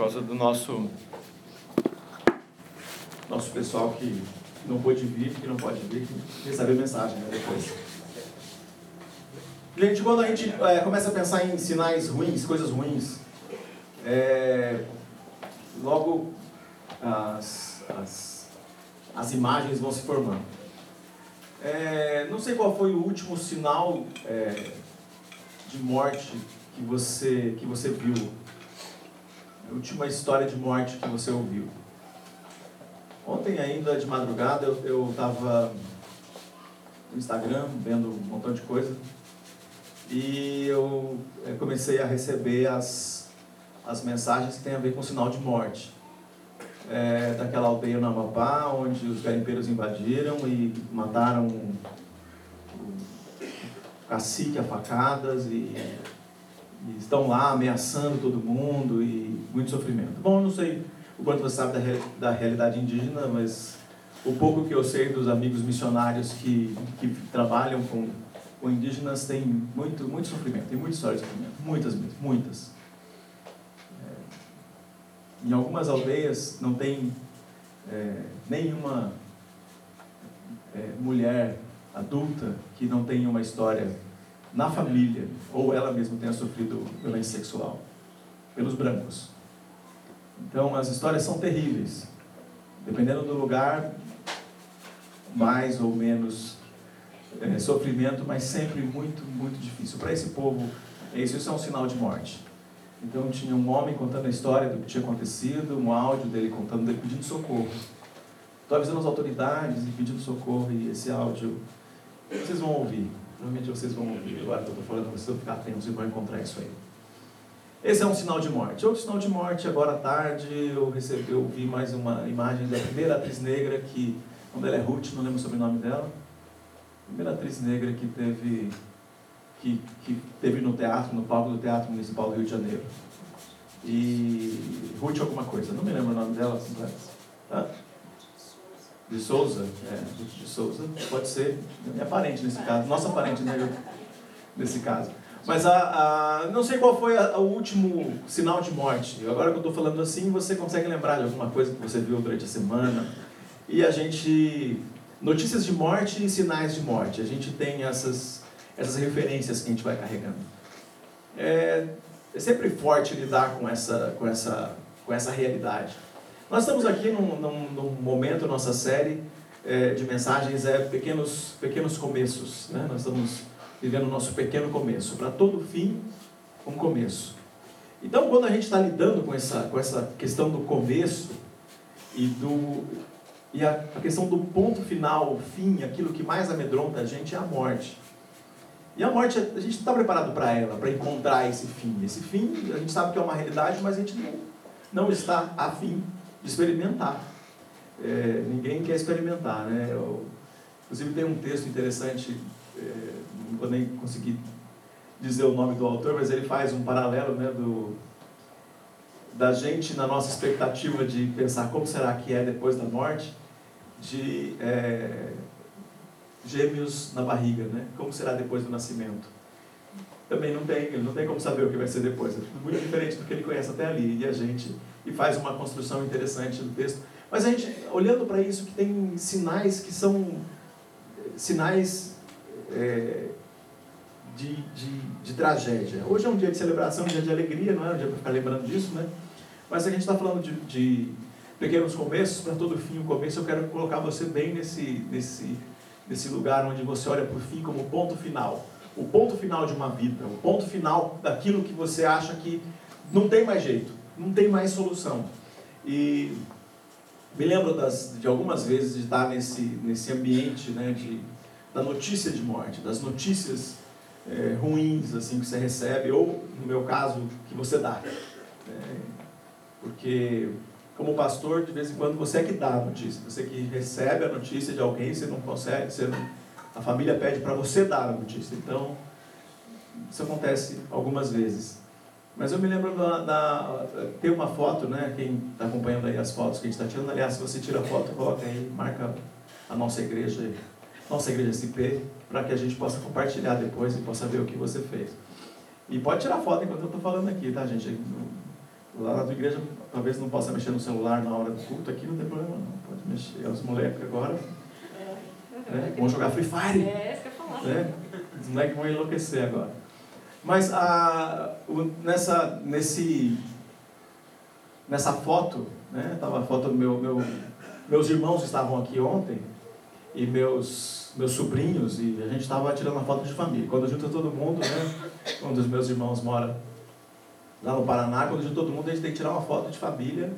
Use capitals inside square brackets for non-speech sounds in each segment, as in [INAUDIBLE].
causa do nosso nosso pessoal que não pôde vir, que não pode vir, que recebe a mensagem né, depois. Gente, quando a gente é, começa a pensar em sinais ruins, coisas ruins, é, logo as, as, as imagens vão se formando. É, não sei qual foi o último sinal é, de morte que você, que você viu. Última história de morte que você ouviu. Ontem ainda de madrugada eu estava no Instagram vendo um montão de coisa e eu comecei a receber as, as mensagens que têm a ver com sinal de morte é, daquela aldeia no Amapá, onde os garimpeiros invadiram e mataram o cacique a facadas e, e, estão lá ameaçando todo mundo e muito sofrimento. Bom, não sei o quanto você sabe da, da realidade indígena, mas o pouco que eu sei dos amigos missionários que, que trabalham com, com indígenas tem muito, muito sofrimento, tem muita história de sofrimento, muitas mesmo, muitas. Em algumas aldeias não tem é, nenhuma é, mulher adulta que não tenha uma história na família ou ela mesma tenha sofrido violência sexual pelos brancos. Então as histórias são terríveis. Dependendo do lugar, mais ou menos é, sofrimento, mas sempre muito, muito difícil. Para esse povo, isso, isso é um sinal de morte. Então tinha um homem contando a história do que tinha acontecido, um áudio dele contando, dele pedindo socorro. Estou avisando as autoridades e pedindo socorro, e esse áudio vocês vão ouvir. Provavelmente vocês vão ouvir. Agora que eu estou falando, vocês vão ficar atentos e vão encontrar isso aí. Esse é um sinal de morte. Outro sinal de morte, agora à tarde, eu recebi, eu vi mais uma imagem da primeira atriz negra que, quando ela é Ruth, não lembro o sobrenome dela, primeira atriz negra que teve que, que teve no teatro, no palco do Teatro Municipal do Rio de Janeiro. E Ruth alguma coisa, não me lembro o nome dela, tá? De Souza, é, de Souza, pode ser minha parente nesse caso, nossa parente né, nesse caso. Mas a, a, não sei qual foi o último sinal de morte. Agora que eu estou falando assim, você consegue lembrar de alguma coisa que você viu durante a semana? E a gente. Notícias de morte e sinais de morte. A gente tem essas essas referências que a gente vai carregando. É, é sempre forte lidar com essa, com essa, com essa realidade. Nós estamos aqui num, num, num momento, nossa série é, de mensagens é pequenos, pequenos começos. Né? Nós estamos vivendo o nosso pequeno começo. Para todo fim, um começo. Então, quando a gente está lidando com essa, com essa questão do começo e, do, e a, a questão do ponto final, o fim, aquilo que mais amedronta a gente é a morte. E a morte, a gente está preparado para ela, para encontrar esse fim. Esse fim, a gente sabe que é uma realidade, mas a gente não, não está afim de experimentar. É, ninguém quer experimentar, né? Eu, inclusive tem um texto interessante, é, não vou nem conseguir dizer o nome do autor, mas ele faz um paralelo né, do, da gente na nossa expectativa de pensar como será que é depois da morte, de é, gêmeos na barriga, né? Como será depois do nascimento? Também não tem, ele não tem como saber o que vai ser depois. É muito diferente do que ele conhece até ali. E a gente e faz uma construção interessante do texto. Mas a gente, olhando para isso, que tem sinais que são sinais é, de, de, de, tragédia. Hoje é um dia de celebração, um dia de alegria, não é um dia para ficar lembrando disso, né? Mas a gente está falando de, de pequenos começos, para todo fim o começo, eu quero colocar você bem nesse, nesse nesse lugar onde você olha para o fim como ponto final. O ponto final de uma vida, o ponto final daquilo que você acha que não tem mais jeito, não tem mais solução. E me lembro das, de algumas vezes de estar nesse, nesse ambiente né, de, da notícia de morte, das notícias é, ruins assim que você recebe, ou no meu caso, que você dá. É, porque como pastor, de vez em quando você é que dá a notícia, você que recebe a notícia de alguém, você não consegue, você não, a família pede para você dar a notícia. Então, isso acontece algumas vezes. Mas eu me lembro da, da tem uma foto, né? Quem está acompanhando aí as fotos que a gente está tirando, aliás, se você tira a foto, coloca aí, marca a nossa igreja, nossa igreja SP, para que a gente possa compartilhar depois e possa ver o que você fez. E pode tirar foto enquanto eu estou falando aqui, tá, gente? Lá na tua igreja talvez não possa mexer no celular na hora do culto, aqui não tem problema não, pode mexer. Os moleques agora né, vão jogar Free Fire. É, isso que eu falar. Né? Os moleques vão enlouquecer agora. Mas a, o, nessa, nesse, nessa foto, né, tava a foto do meu, meu, meus irmãos estavam aqui ontem e meus, meus sobrinhos e a gente estava tirando uma foto de família. Quando junta todo mundo, né, um dos meus irmãos mora lá no Paraná, quando junta todo mundo a gente tem que tirar uma foto de família.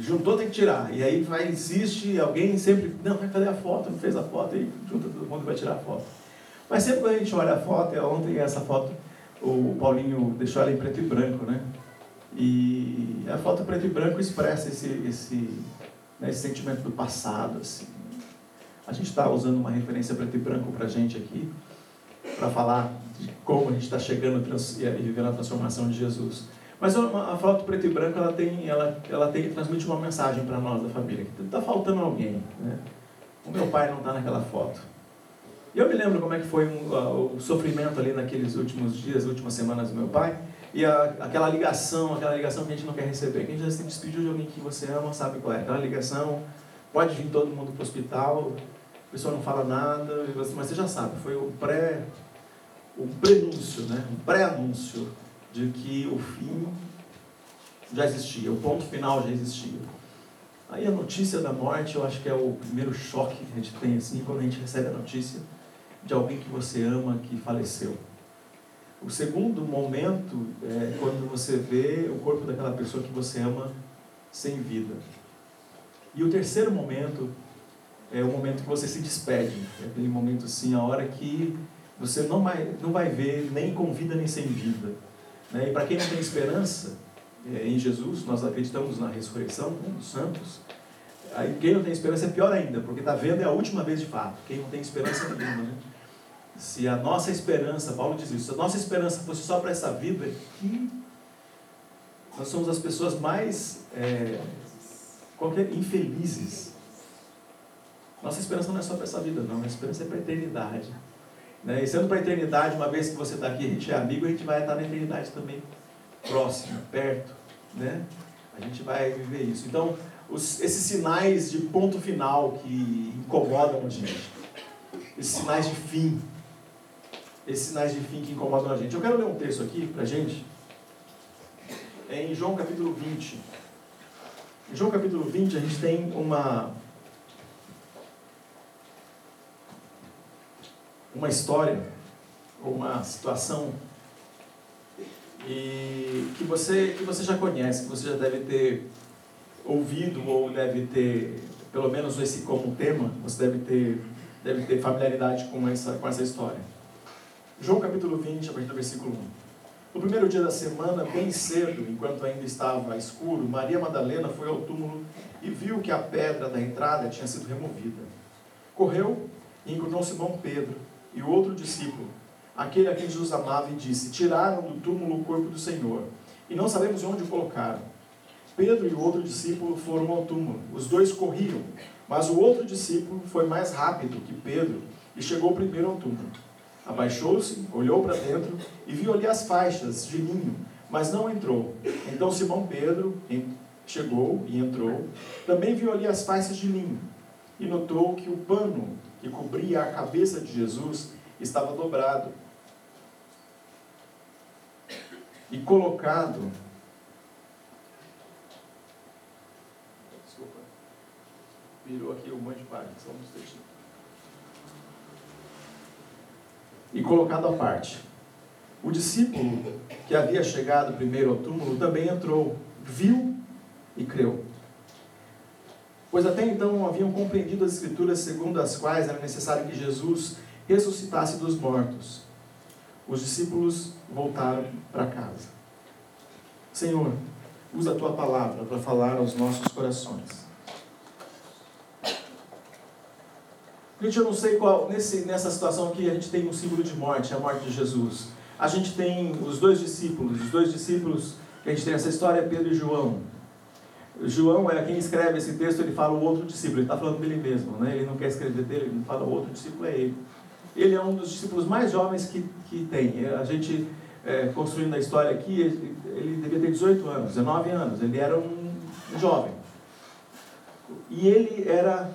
Juntou, tem que tirar. E aí vai, insiste, alguém sempre, não, vai fazer a foto, não fez a foto, e junta todo mundo e vai tirar a foto. Mas sempre quando a gente olha a foto, é ontem essa foto, o Paulinho deixou ela em preto e branco, né? E a foto preto e branco expressa esse, esse, né, esse sentimento do passado, assim. A gente está usando uma referência preto e branco para a gente aqui, para falar de como a gente está chegando e vivendo a transformação de Jesus. Mas a foto preto e branco ela tem, ela, ela tem transmite uma mensagem para nós da família. Está faltando alguém, né? O meu pai não está naquela foto. E eu me lembro como é que foi um, uh, o sofrimento ali naqueles últimos dias, últimas semanas do meu pai. E a, aquela ligação, aquela ligação que a gente não quer receber. Quem já se despediu de alguém que você ama sabe qual é. Aquela ligação, pode vir todo mundo para o hospital, a pessoa não fala nada, mas você já sabe, foi o pré, o prenúncio, né? um pré-anúncio de que o fim já existia, o ponto final já existia. Aí a notícia da morte, eu acho que é o primeiro choque que a gente tem assim, quando a gente recebe a notícia de alguém que você ama que faleceu. O segundo momento é quando você vê o corpo daquela pessoa que você ama sem vida. E o terceiro momento é o momento que você se despede. É aquele momento assim, a hora que você não vai, não vai ver nem com vida nem sem vida. Né? E para quem não tem esperança é, em Jesus, nós acreditamos na ressurreição né, dos santos. Aí quem não tem esperança é pior ainda, porque está vendo é a última vez de fato. Quem não tem esperança nenhuma. Né? Se a nossa esperança, Paulo diz isso, se a nossa esperança fosse só para essa vida, nós somos as pessoas mais é, qualquer, infelizes. Nossa esperança não é só para essa vida, não. A esperança é para a eternidade. Né? E sendo para a eternidade, uma vez que você está aqui, a gente é amigo, a gente vai estar na eternidade também, próximo, perto. Né? A gente vai viver isso. Então, os, esses sinais de ponto final que incomodam a gente, esses sinais de fim, esses sinais de fim que incomodam a gente. Eu quero ler um texto aqui para a gente, é em João capítulo 20. Em João capítulo 20 a gente tem uma, uma história, uma situação e que você, que você já conhece, que você já deve ter ouvido ou deve ter, pelo menos esse como tema, você deve ter, deve ter familiaridade com essa, com essa história. João capítulo 20, a partir do versículo 1. No primeiro dia da semana, bem cedo, enquanto ainda estava escuro, Maria Madalena foi ao túmulo e viu que a pedra da entrada tinha sido removida. Correu e encontrou Simão Pedro e o outro discípulo, aquele a quem Jesus amava, e disse: Tiraram do túmulo o corpo do Senhor, e não sabemos onde o colocaram. Pedro e o outro discípulo foram ao túmulo. Os dois corriam, mas o outro discípulo foi mais rápido que Pedro e chegou primeiro ao túmulo. Abaixou-se, olhou para dentro e viu ali as faixas de linho, mas não entrou. Então Simão Pedro chegou e entrou. Também viu ali as faixas de linho e notou que o pano que cobria a cabeça de Jesus estava dobrado e colocado. Virou aqui um monte de páginas, só um textinho. E colocado à parte. O discípulo que havia chegado primeiro ao túmulo também entrou, viu e creu pois até então não haviam compreendido as Escrituras segundo as quais era necessário que Jesus ressuscitasse dos mortos. Os discípulos voltaram para casa. Senhor, usa a tua palavra para falar aos nossos corações. Gente, eu não sei qual, nesse, nessa situação aqui, a gente tem um símbolo de morte, a morte de Jesus. A gente tem os dois discípulos, os dois discípulos, que a gente tem essa história, Pedro e João. João é quem escreve esse texto, ele fala o outro discípulo, ele está falando dele mesmo, né? ele não quer escrever dele, ele fala o outro discípulo é ele. Ele é um dos discípulos mais jovens que, que tem. A gente, é, construindo a história aqui, ele, ele devia ter 18 anos, 19 anos, ele era um jovem. E ele era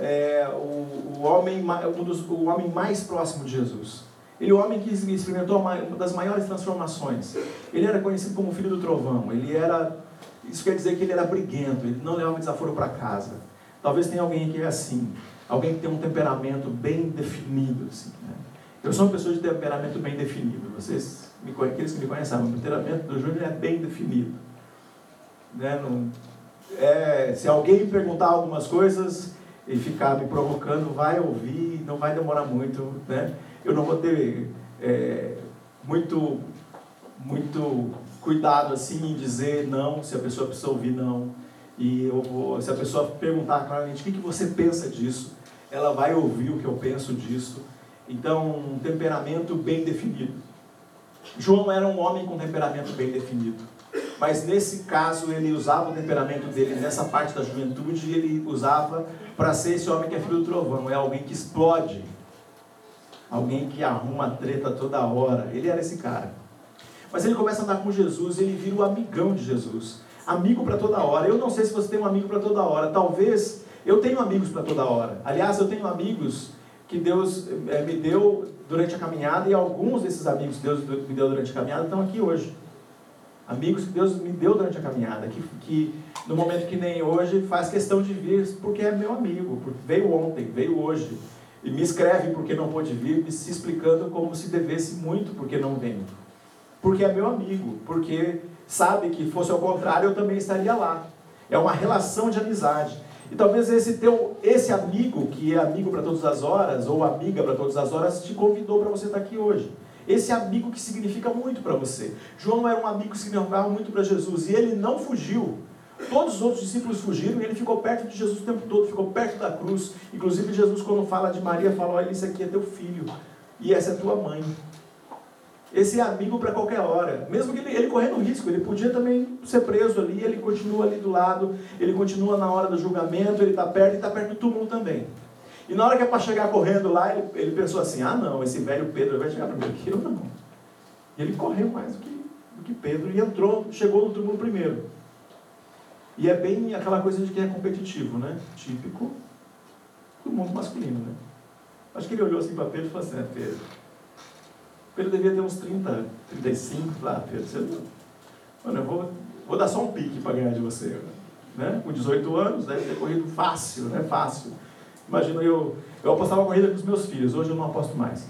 é, o, o, homem, um dos, o homem mais próximo de Jesus. Ele é o homem que experimentou uma das maiores transformações. Ele era conhecido como filho do trovão. Ele era, isso quer dizer que ele era briguento. Ele não levava desaforo para casa. Talvez tenha alguém que é assim, alguém que tem um temperamento bem definido. Assim, né? Eu sou uma pessoa de temperamento bem definido. Vocês, me, aqueles que me conhecem, o temperamento do Júnior é bem definido. Né? Não, é, se alguém perguntar algumas coisas e ficar me provocando, vai ouvir, não vai demorar muito. Né? Eu não vou ter é, muito, muito cuidado assim em dizer não, se a pessoa precisa ouvir não. E eu vou, se a pessoa perguntar claramente o que, que você pensa disso, ela vai ouvir o que eu penso disso então, um temperamento bem definido. João era um homem com temperamento bem definido. Mas nesse caso, ele usava o temperamento dele nessa parte da juventude, ele usava para ser esse homem que é filho do trovão. É alguém que explode. Alguém que arruma treta toda hora. Ele era esse cara. Mas ele começa a andar com Jesus, ele vira o amigão de Jesus. Amigo para toda hora. Eu não sei se você tem um amigo para toda hora. Talvez eu tenho amigos para toda hora. Aliás, eu tenho amigos que Deus é, me deu durante a caminhada e alguns desses amigos que Deus me deu durante a caminhada estão aqui hoje. Amigos que Deus me deu durante a caminhada, que, que no momento que nem hoje faz questão de vir porque é meu amigo, veio ontem, veio hoje. E me escreve porque não pôde vir, me se explicando como se devesse muito porque não vem. Porque é meu amigo, porque sabe que fosse ao contrário eu também estaria lá. É uma relação de amizade. E talvez esse teu, esse amigo, que é amigo para todas as horas, ou amiga para todas as horas, te convidou para você estar aqui hoje. Esse amigo que significa muito para você. João era um amigo que significava muito para Jesus, e ele não fugiu. Todos os outros discípulos fugiram e ele ficou perto de Jesus o tempo todo, ficou perto da cruz. Inclusive, Jesus, quando fala de Maria, fala: Olha, isso aqui é teu filho, e essa é tua mãe. Esse é amigo para qualquer hora. Mesmo que ele, ele correndo risco, ele podia também ser preso ali, ele continua ali do lado, ele continua na hora do julgamento, ele está perto e está perto do túmulo também. E na hora que é para chegar correndo lá, ele, ele pensou assim: ah, não, esse velho Pedro vai chegar primeiro que eu, não. E ele correu mais do que, do que Pedro e entrou, chegou no túmulo primeiro. E é bem aquela coisa de quem é competitivo, né? Típico do mundo masculino, né? Acho que ele olhou assim para Pedro e falou assim: é, Pedro Pedro devia ter uns 30, 35, lá, Pedro, você não... Mano, eu vou, vou dar só um pique para ganhar de você. Né? Com 18 anos, deve ter corrido fácil, né? Fácil. Imagina, eu, eu apostava corrida com os meus filhos, hoje eu não aposto mais.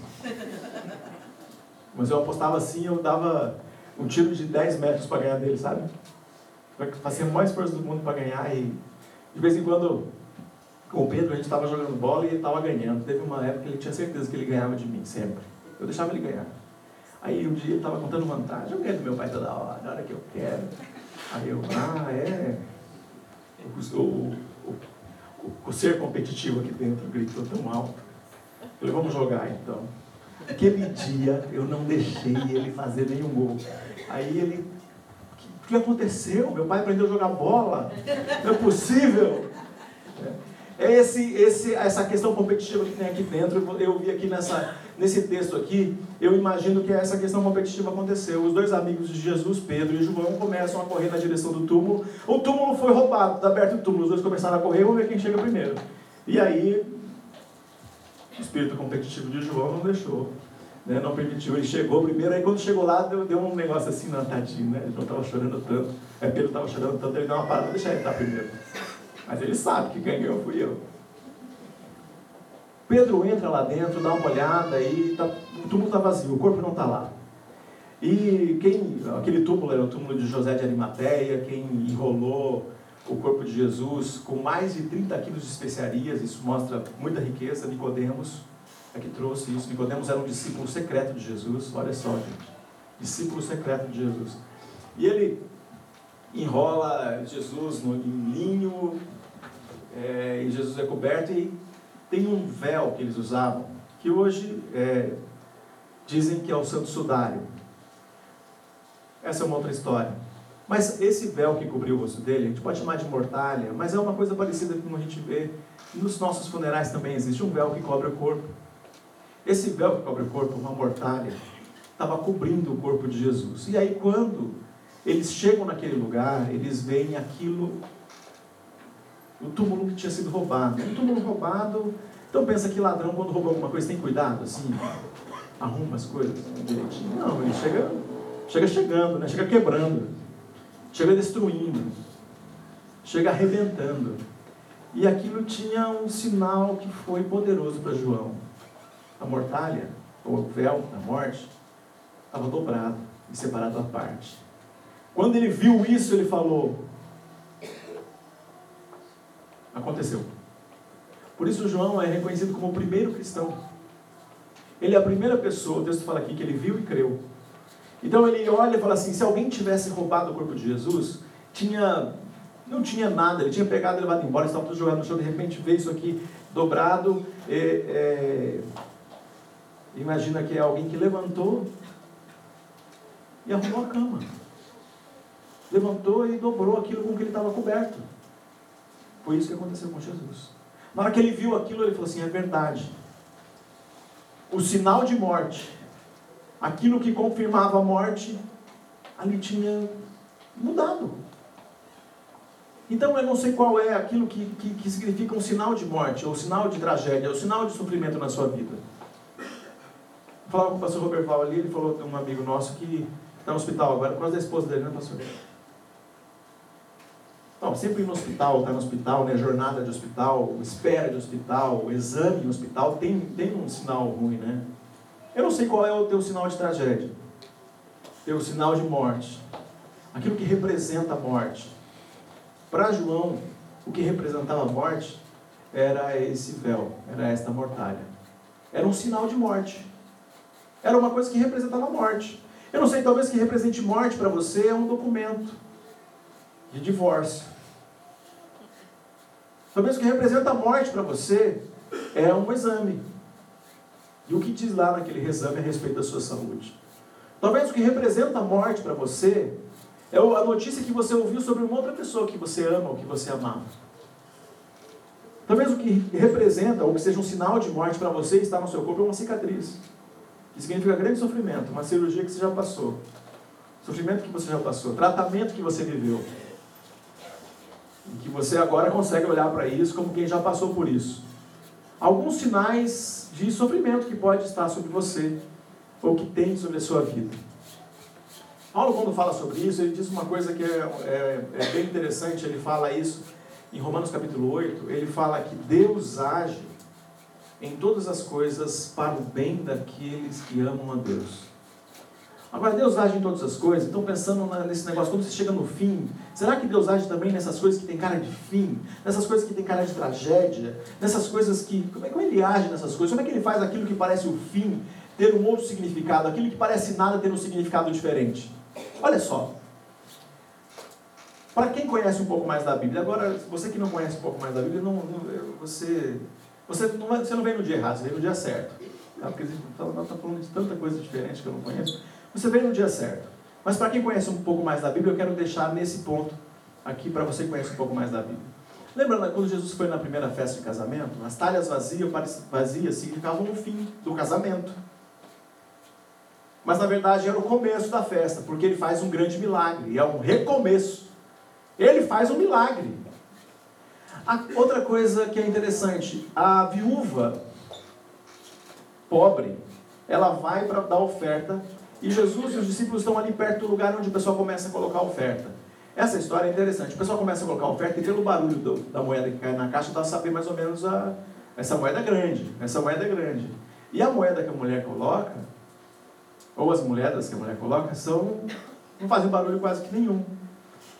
Mas eu apostava assim, eu dava um tiro de 10 metros para ganhar dele, sabe? Fazia o mais esforço do mundo para ganhar e de vez em quando com o Pedro a gente estava jogando bola e ele estava ganhando. Teve uma época que ele tinha certeza que ele ganhava de mim, sempre. Eu deixava ele ganhar. Aí um dia ele estava contando vantagem. Eu quero do meu pai toda hora, na hora que eu quero. Aí eu, ah, é. O, o, o, o ser competitivo aqui dentro gritou tão alto. Eu falei, vamos jogar então. Aquele dia eu não deixei ele fazer nenhum gol. Aí ele, que aconteceu? Meu pai aprendeu a jogar bola? Não é possível. É esse, esse, essa questão competitiva que tem aqui dentro. Eu vi aqui nessa, nesse texto aqui, eu imagino que essa questão competitiva aconteceu. Os dois amigos de Jesus, Pedro e João, começam a correr na direção do túmulo. O túmulo foi roubado, está aberto o túmulo. Os dois começaram a correr, vamos ver quem chega primeiro. E aí, o espírito competitivo de João não deixou. Né, não permitiu, ele chegou primeiro, aí quando chegou lá, deu, deu um negócio assim, não, tadinho, né? Ele não estava chorando tanto. Aí Pedro estava chorando tanto, ele deu uma parada, deixa ele estar primeiro. Mas ele sabe que ganhou fui eu. Pedro entra lá dentro, dá uma olhada e tá, o túmulo está vazio, o corpo não está lá. E quem, aquele túmulo era o túmulo de José de Arimateia, quem enrolou o corpo de Jesus com mais de 30 quilos de especiarias, isso mostra muita riqueza, Nicodemos é que trouxe isso. Nicodemos era um discípulo secreto de Jesus, olha só, gente. Discípulo secreto de Jesus. E ele enrola Jesus no, em linho, é, e Jesus é coberto e tem um véu que eles usavam, que hoje é, dizem que é o santo sudário. Essa é uma outra história. Mas esse véu que cobriu o rosto dele, a gente pode chamar de mortalha, mas é uma coisa parecida com a gente vê nos nossos funerais também. Existe um véu que cobre o corpo. Esse véu que cobre o corpo, uma mortalha, estava cobrindo o corpo de Jesus. E aí, quando eles chegam naquele lugar, eles veem aquilo, o túmulo que tinha sido roubado. Um túmulo roubado, então pensa que ladrão quando rouba alguma coisa tem cuidado, assim, arruma as coisas direitinho. Não, ele chega, chega chegando, né? chega quebrando, chega destruindo, chega arrebentando. E aquilo tinha um sinal que foi poderoso para João. A mortalha, ou o véu da morte, estava dobrado e separado à parte. Quando ele viu isso, ele falou: Aconteceu. Por isso, João é reconhecido como o primeiro cristão. Ele é a primeira pessoa, o texto fala aqui, que ele viu e creu. Então ele olha e fala assim: se alguém tivesse roubado o corpo de Jesus, tinha, não tinha nada, ele tinha pegado e levado embora, estava tudo jogado no chão, de repente vê isso aqui dobrado. É, imagina que é alguém que levantou e arrumou a cama. Levantou e dobrou aquilo com que ele estava coberto. Foi isso que aconteceu com Jesus. Na hora que ele viu aquilo, ele falou assim: é verdade. O sinal de morte, aquilo que confirmava a morte, ali tinha mudado. Então eu não sei qual é aquilo que, que, que significa um sinal de morte, ou sinal de tragédia, ou sinal de sofrimento na sua vida. Falava com o pastor Robert Val ali, ele falou de um amigo nosso que está no hospital agora, por causa da esposa dele, né, pastor? Não, sempre no hospital, estar tá no hospital, né? jornada de hospital, espera de hospital, exame em hospital, tem, tem um sinal ruim, né? Eu não sei qual é o teu sinal de tragédia, teu sinal de morte, aquilo que representa a morte. Para João, o que representava a morte era esse véu, era esta mortalha. Era um sinal de morte. Era uma coisa que representava morte. Eu não sei, talvez que represente morte para você é um documento de divórcio. Talvez o que representa a morte para você é um exame. E o que diz lá naquele exame a respeito da sua saúde? Talvez o que representa a morte para você é a notícia que você ouviu sobre uma outra pessoa que você ama ou que você amava. Talvez o que representa, ou que seja um sinal de morte para você está no seu corpo, é uma cicatriz. Significa grande sofrimento, uma cirurgia que você já passou. Sofrimento que você já passou, tratamento que você viveu. E que você agora consegue olhar para isso como quem já passou por isso. Alguns sinais de sofrimento que pode estar sobre você, ou que tem sobre a sua vida. Paulo, quando fala sobre isso, ele diz uma coisa que é, é, é bem interessante, ele fala isso em Romanos capítulo 8, ele fala que Deus age em todas as coisas para o bem daqueles que amam a Deus. Agora, Deus age em todas as coisas, então pensando nesse negócio, quando você chega no fim, será que Deus age também nessas coisas que tem cara de fim, nessas coisas que tem cara de tragédia, nessas coisas que. Como é que ele age nessas coisas? Como é que ele faz aquilo que parece o fim ter um outro significado, aquilo que parece nada ter um significado diferente? Olha só. Para quem conhece um pouco mais da Bíblia, agora, você que não conhece um pouco mais da Bíblia, não, não você, você, não, você não vem no dia errado, você vem no dia certo. Tá? Porque está falando de tanta coisa diferente que eu não conheço. Você veio no dia certo. Mas para quem conhece um pouco mais da Bíblia, eu quero deixar nesse ponto aqui para você que conhece um pouco mais da Bíblia. Lembrando, quando Jesus foi na primeira festa de casamento, as talhas vazias, vazias significavam o fim do casamento. Mas na verdade era o começo da festa, porque ele faz um grande milagre, é um recomeço. Ele faz um milagre. A outra coisa que é interessante, a viúva pobre, ela vai para dar oferta e Jesus e os discípulos estão ali perto do lugar onde o pessoal começa a colocar oferta. Essa história é interessante. O pessoal começa a colocar oferta e pelo barulho do, da moeda que cai na caixa dá a saber mais ou menos a, essa moeda grande. Essa moeda é grande. E a moeda que a mulher coloca, ou as moedas que a mulher coloca, são, não fazem barulho quase que nenhum.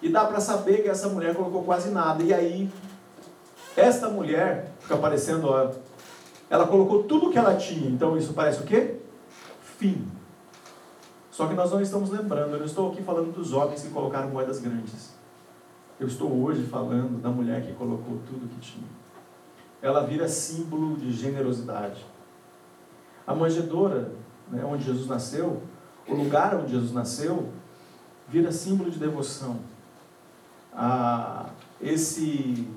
E dá para saber que essa mulher colocou quase nada. E aí, esta mulher, fica parecendo, ó, ela colocou tudo que ela tinha. Então isso parece o quê? Fim. Só que nós não estamos lembrando, eu não estou aqui falando dos homens que colocaram moedas grandes. Eu estou hoje falando da mulher que colocou tudo que tinha. Ela vira símbolo de generosidade. A manjedoura, né, onde Jesus nasceu, o lugar onde Jesus nasceu, vira símbolo de devoção. Ah, esse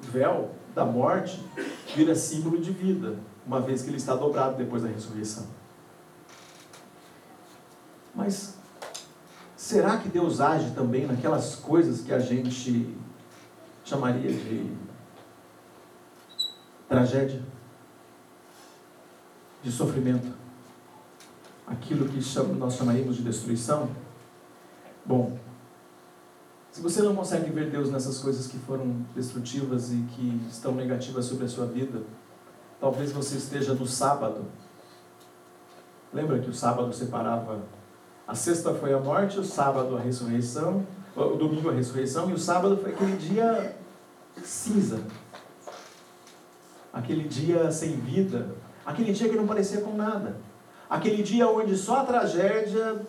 véu da morte vira símbolo de vida, uma vez que ele está dobrado depois da ressurreição. Mas será que Deus age também naquelas coisas que a gente chamaria de tragédia, de sofrimento? Aquilo que nós chamaríamos de destruição? Bom, se você não consegue ver Deus nessas coisas que foram destrutivas e que estão negativas sobre a sua vida, talvez você esteja no sábado. Lembra que o sábado separava a sexta foi a morte, o sábado a ressurreição, o domingo a ressurreição, e o sábado foi aquele dia cinza. Aquele dia sem vida. Aquele dia que não parecia com nada. Aquele dia onde só a tragédia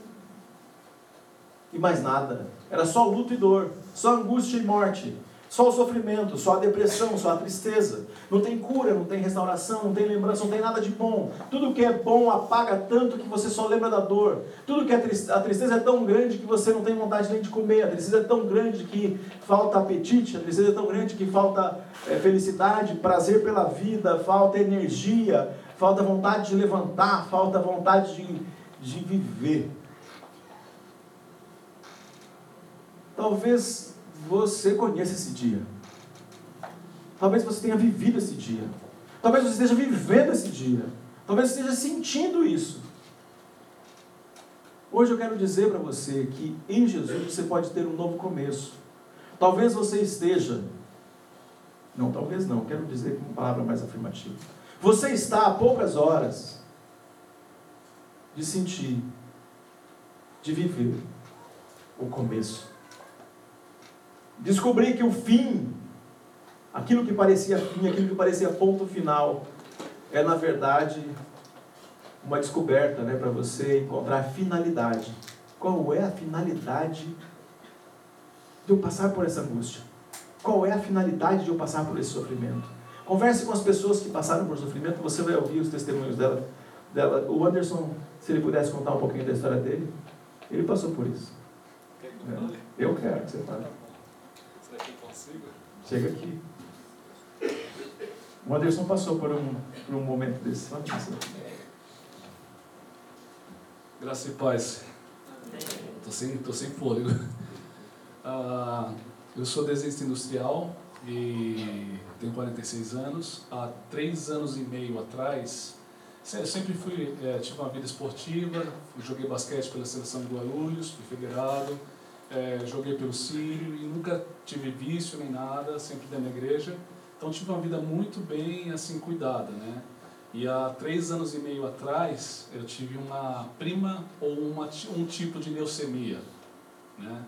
e mais nada. Era só luto e dor, só angústia e morte. Só o sofrimento, só a depressão, só a tristeza. Não tem cura, não tem restauração, não tem lembrança, não tem nada de bom. Tudo que é bom apaga tanto que você só lembra da dor. Tudo que é tristeza, a tristeza é tão grande que você não tem vontade nem de comer. A tristeza é tão grande que falta apetite. A tristeza é tão grande que falta é, felicidade, prazer pela vida, falta energia, falta vontade de levantar, falta vontade de, de viver. Talvez você conheça esse dia. Talvez você tenha vivido esse dia. Talvez você esteja vivendo esse dia. Talvez você esteja sentindo isso. Hoje eu quero dizer para você que em Jesus você pode ter um novo começo. Talvez você esteja. Não, talvez não, quero dizer com uma palavra mais afirmativa. Você está a poucas horas de sentir, de viver o começo descobri que o fim, aquilo que parecia fim, aquilo que parecia ponto final, é na verdade uma descoberta né, para você encontrar finalidade. Qual é a finalidade de eu passar por essa angústia? Qual é a finalidade de eu passar por esse sofrimento? Converse com as pessoas que passaram por sofrimento, você vai ouvir os testemunhos dela. dela. O Anderson, se ele pudesse contar um pouquinho da história dele, ele passou por isso. Eu quero que você fale. Chega aqui. O Anderson passou por um, por um momento desse. Graça e paz. Estou sem, tô sem fôlego. Ah, eu sou desenhista industrial e tenho 46 anos. Há três anos e meio atrás, sempre fui, é, tive uma vida esportiva, joguei basquete pela seleção do Guarulhos, fui federado, é, joguei pelo Sírio e nunca tive vício nem nada, sempre dentro da igreja. Então tive uma vida muito bem assim cuidada, né? E há três anos e meio atrás eu tive uma prima ou uma, um tipo de leucemia, né?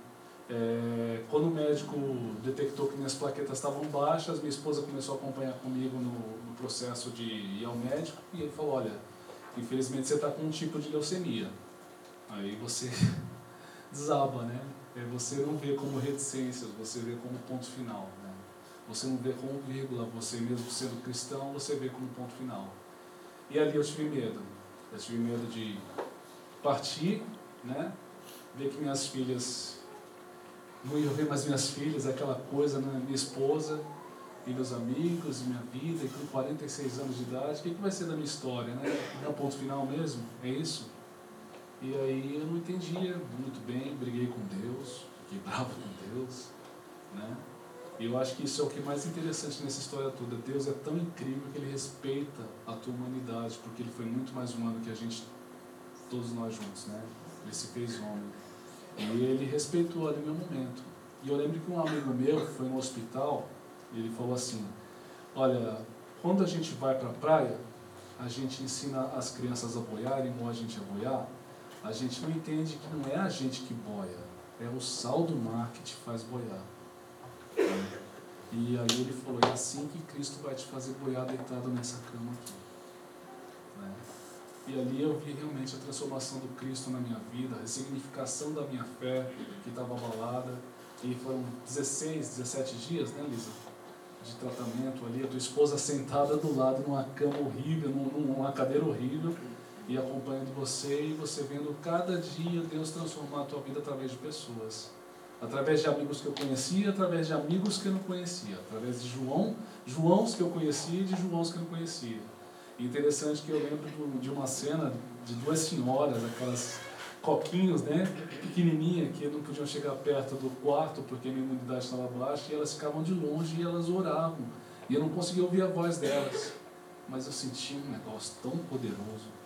É, quando o médico detectou que minhas plaquetas estavam baixas, minha esposa começou a acompanhar comigo no, no processo de ir ao médico e ele falou, olha, infelizmente você está com um tipo de leucemia. Aí você [LAUGHS] desaba, né? É, você não vê como reticências, você vê como ponto final. Né? Você não vê como vírgula, você mesmo sendo cristão, você vê como ponto final. E ali eu tive medo. Eu tive medo de partir, né? ver que minhas filhas, não ia ver mais minhas filhas, aquela coisa, né? minha esposa e meus amigos, e minha vida, e com 46 anos de idade, o que, que vai ser da minha história? Né? O ponto final mesmo? É isso? E aí eu não entendia muito bem, briguei com Deus, fiquei bravo com Deus, né? E eu acho que isso é o que é mais interessante nessa história toda. Deus é tão incrível que Ele respeita a tua humanidade, porque Ele foi muito mais humano que a gente, todos nós juntos, né? Ele se fez homem. E Ele respeitou ali meu momento. E eu lembro que um amigo meu foi no hospital e ele falou assim, olha, quando a gente vai para a praia, a gente ensina as crianças a boiar, e a gente a boiar, a gente não entende que não é a gente que boia, é o sal do mar que te faz boiar. E aí ele falou, é assim que Cristo vai te fazer boiar deitado nessa cama aqui. Né? E ali eu vi realmente a transformação do Cristo na minha vida, a significação da minha fé que estava abalada. E foram 16, 17 dias, né, Lisa? De tratamento ali, a tua esposa sentada do lado numa cama horrível, numa cadeira horrível e acompanhando você e você vendo cada dia Deus transformar a tua vida através de pessoas. Através de amigos que eu conhecia, através de amigos que eu não conhecia, através de João, Joãos que eu conhecia e de Joãos que eu não conhecia. E interessante que eu lembro de uma cena de duas senhoras, aquelas coquinhos, né? Pequenininha, que não podiam chegar perto do quarto porque a minha imunidade estava baixa, e elas ficavam de longe e elas oravam. E eu não conseguia ouvir a voz delas. Mas eu sentia um negócio tão poderoso,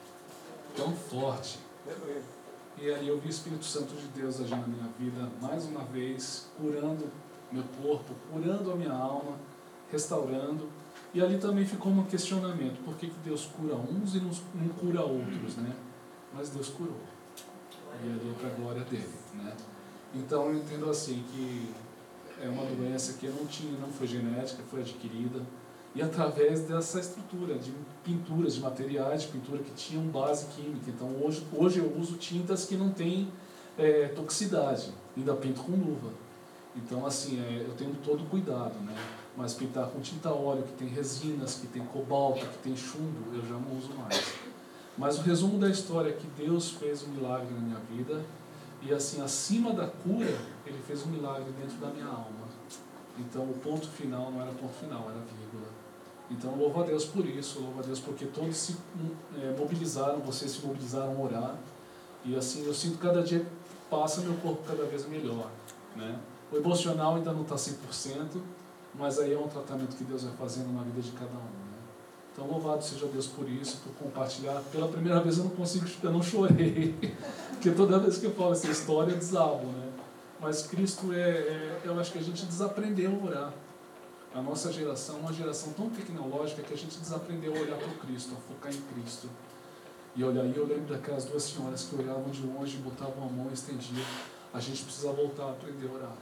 tão forte. E ali eu vi o Espírito Santo de Deus agindo na minha vida, mais uma vez, curando meu corpo, curando a minha alma, restaurando. E ali também ficou um questionamento: por que, que Deus cura uns e não, cura outros, né? Mas Deus curou. E ali é para a glória dele, né? Então eu entendo assim que é uma doença que eu não tinha, não foi genética, foi adquirida. E através dessa estrutura de pinturas, de materiais de pintura que tinham base química. Então hoje, hoje eu uso tintas que não têm é, toxicidade, ainda pinto com luva. Então assim, é, eu tenho todo cuidado, né? Mas pintar com tinta óleo, que tem resinas, que tem cobalto, que tem chumbo, eu já não uso mais. Mas o resumo da história é que Deus fez um milagre na minha vida e assim, acima da cura, Ele fez um milagre dentro da minha alma. Então o ponto final não era ponto final, era vírgula. Então louvo a Deus por isso, louvo a Deus porque todos se é, mobilizaram, vocês se mobilizaram a orar. E assim, eu sinto que cada dia passa meu corpo cada vez melhor. Né? O emocional ainda não está 100%, mas aí é um tratamento que Deus vai fazendo na vida de cada um. Né? Então louvado seja Deus por isso, por compartilhar. Pela primeira vez eu não consigo, [LAUGHS] eu não chorei, [LAUGHS] porque toda vez que eu falo essa história eu desabo, né? Mas Cristo é, é, eu acho que a gente desaprendeu a orar. A nossa geração é uma geração tão tecnológica que a gente desaprendeu a olhar para o Cristo, a focar em Cristo. E olha aí, eu lembro daquelas duas senhoras que olhavam de longe, botavam a mão e estendiam. A gente precisa voltar a aprender a orar.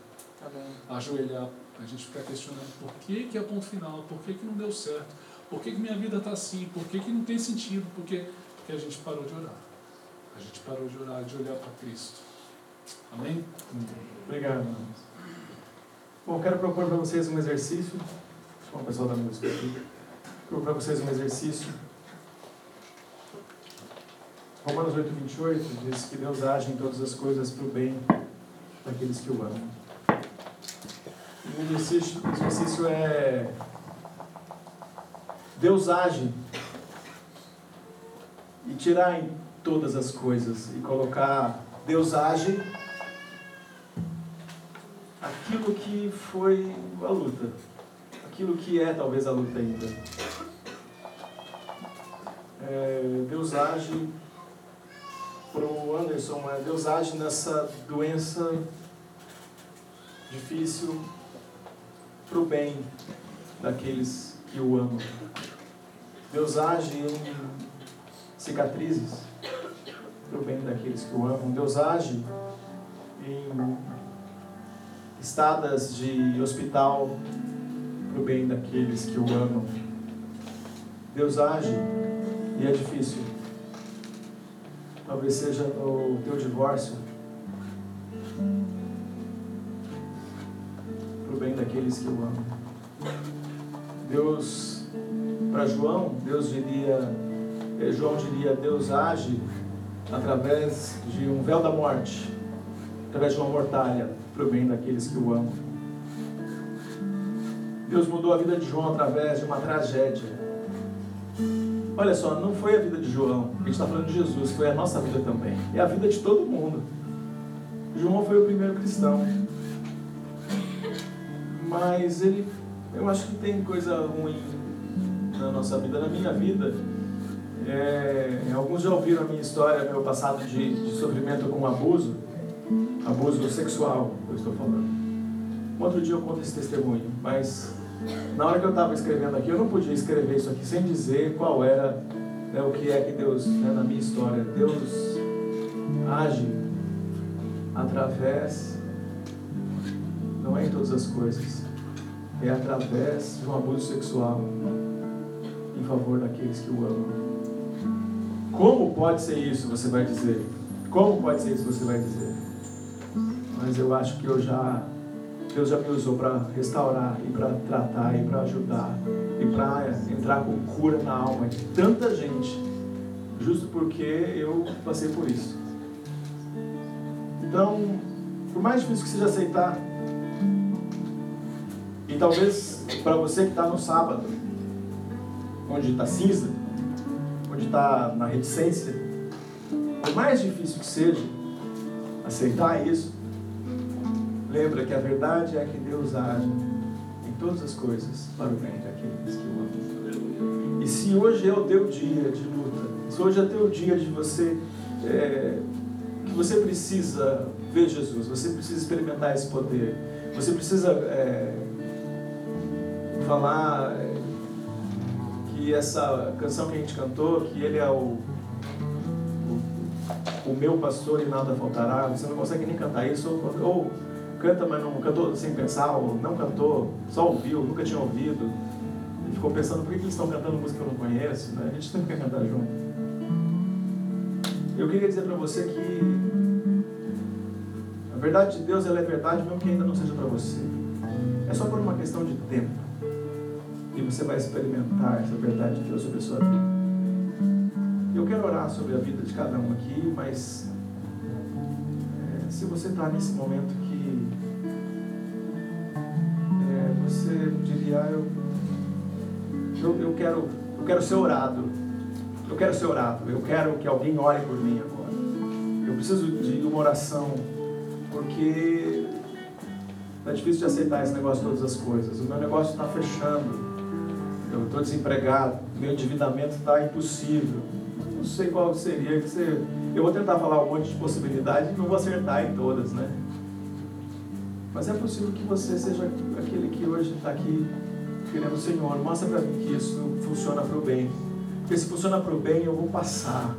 Amém. Ajoelhar, a gente ficar questionando por que, que é ponto final, por que, que não deu certo, por que, que minha vida está assim, por que, que não tem sentido, porque, porque a gente parou de orar. A gente parou de orar, de olhar para Cristo. Amém? Obrigado. Bom, quero propor para vocês um exercício. Deixa o pessoal da música aqui. Propor para vocês um exercício. Romanos 8, 28 diz que Deus age em todas as coisas para o bem daqueles que o amam. o exercício, o exercício é Deus age e tirar em todas as coisas e colocar Deus age aquilo que foi a luta, aquilo que é talvez a luta ainda. É, Deus age para o Anderson, é, Deus age nessa doença difícil para o bem daqueles que o amam. Deus age em cicatrizes para o bem daqueles que o amam. Deus age em estadas de hospital para o bem daqueles que o amam. Deus age e é difícil. Talvez seja no teu divórcio. Para o bem daqueles que o amam. Deus, para João, Deus diria, eh, João diria, Deus age através de um véu da morte, através de uma mortalha para o bem daqueles que o amam. Deus mudou a vida de João através de uma tragédia. Olha só, não foi a vida de João, a gente está falando de Jesus, foi a nossa vida também. É a vida de todo mundo. João foi o primeiro cristão. Mas ele, eu acho que tem coisa ruim na nossa vida, na minha vida. É, alguns já ouviram a minha história, meu passado de, de sofrimento com abuso abuso sexual, eu estou falando. Um outro dia eu conto esse testemunho, mas na hora que eu estava escrevendo aqui, eu não podia escrever isso aqui sem dizer qual era, né, o que é que Deus, né, na minha história, Deus age através, não é em todas as coisas, é através de um abuso sexual em favor daqueles que o amam. Como pode ser isso, você vai dizer? Como pode ser isso, você vai dizer? Mas eu acho que eu já Deus já me usou para restaurar e para tratar e para ajudar e para entrar com cura na alma de tanta gente, justo porque eu passei por isso. Então, por mais difícil que seja aceitar, e talvez para você que está no sábado, onde está cinza, onde está na reticência, por mais difícil que seja, aceitar isso, lembra que a verdade é que Deus age em todas as coisas para o bem daqueles que o amam. E se hoje é o teu dia de luta, se hoje é o teu dia de você, é, que você precisa ver Jesus, você precisa experimentar esse poder, você precisa é, falar é, que essa canção que a gente cantou, que ele é o, o, o meu pastor e nada faltará, você não consegue nem cantar isso, ou, ou canta, mas não cantou sem pensar, ou não cantou, só ouviu, nunca tinha ouvido, e ficou pensando por que eles estão cantando música que eu não conheço, né? a gente sempre quer cantar junto. Eu queria dizer para você que a verdade de Deus ela é verdade mesmo que ainda não seja para você. É só por uma questão de tempo. E você vai experimentar essa verdade de Deus sobre a sua vida. Eu quero orar sobre a vida de cada um aqui, mas é, se você está nesse momento você diria, ah, eu, eu, eu, quero, eu quero ser orado, eu quero ser orado, eu quero que alguém ore por mim agora. Eu preciso de uma oração, porque Está difícil de aceitar esse negócio de todas as coisas. O meu negócio está fechando. Eu estou desempregado. Meu endividamento está impossível. Não sei qual seria que você. Eu vou tentar falar um monte de possibilidades e não vou acertar em todas, né? Mas é possível que você seja aquele que hoje está aqui querendo, Senhor, mostra para mim que isso funciona para o bem. Porque se funciona para o bem, eu vou passar.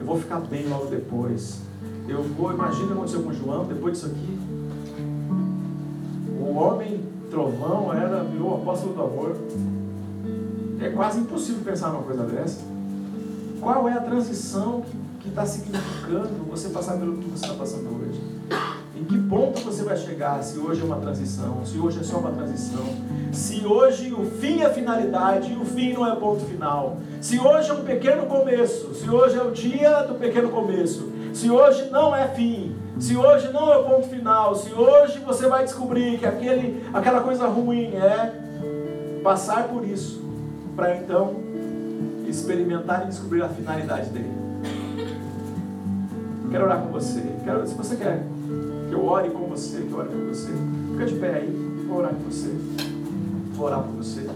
Eu vou ficar bem logo depois. Eu vou, imagina o que aconteceu com o João, depois disso aqui. O homem trovão era, virou apóstolo do amor. É quase impossível pensar numa coisa dessa. Qual é a transição que está significando você passar pelo que você está passando hoje? Em que ponto você vai chegar se hoje é uma transição, se hoje é só uma transição, se hoje o fim é finalidade e o fim não é ponto final, se hoje é um pequeno começo, se hoje é o dia do pequeno começo, se hoje não é fim, se hoje não é o ponto final, se hoje você vai descobrir que aquele, aquela coisa ruim é passar por isso, para então experimentar e descobrir a finalidade dele. Quero orar com você. Quero, se você quer que eu ore com você, que eu ore com você, fica de pé aí, vou orar com você. Vou orar por você.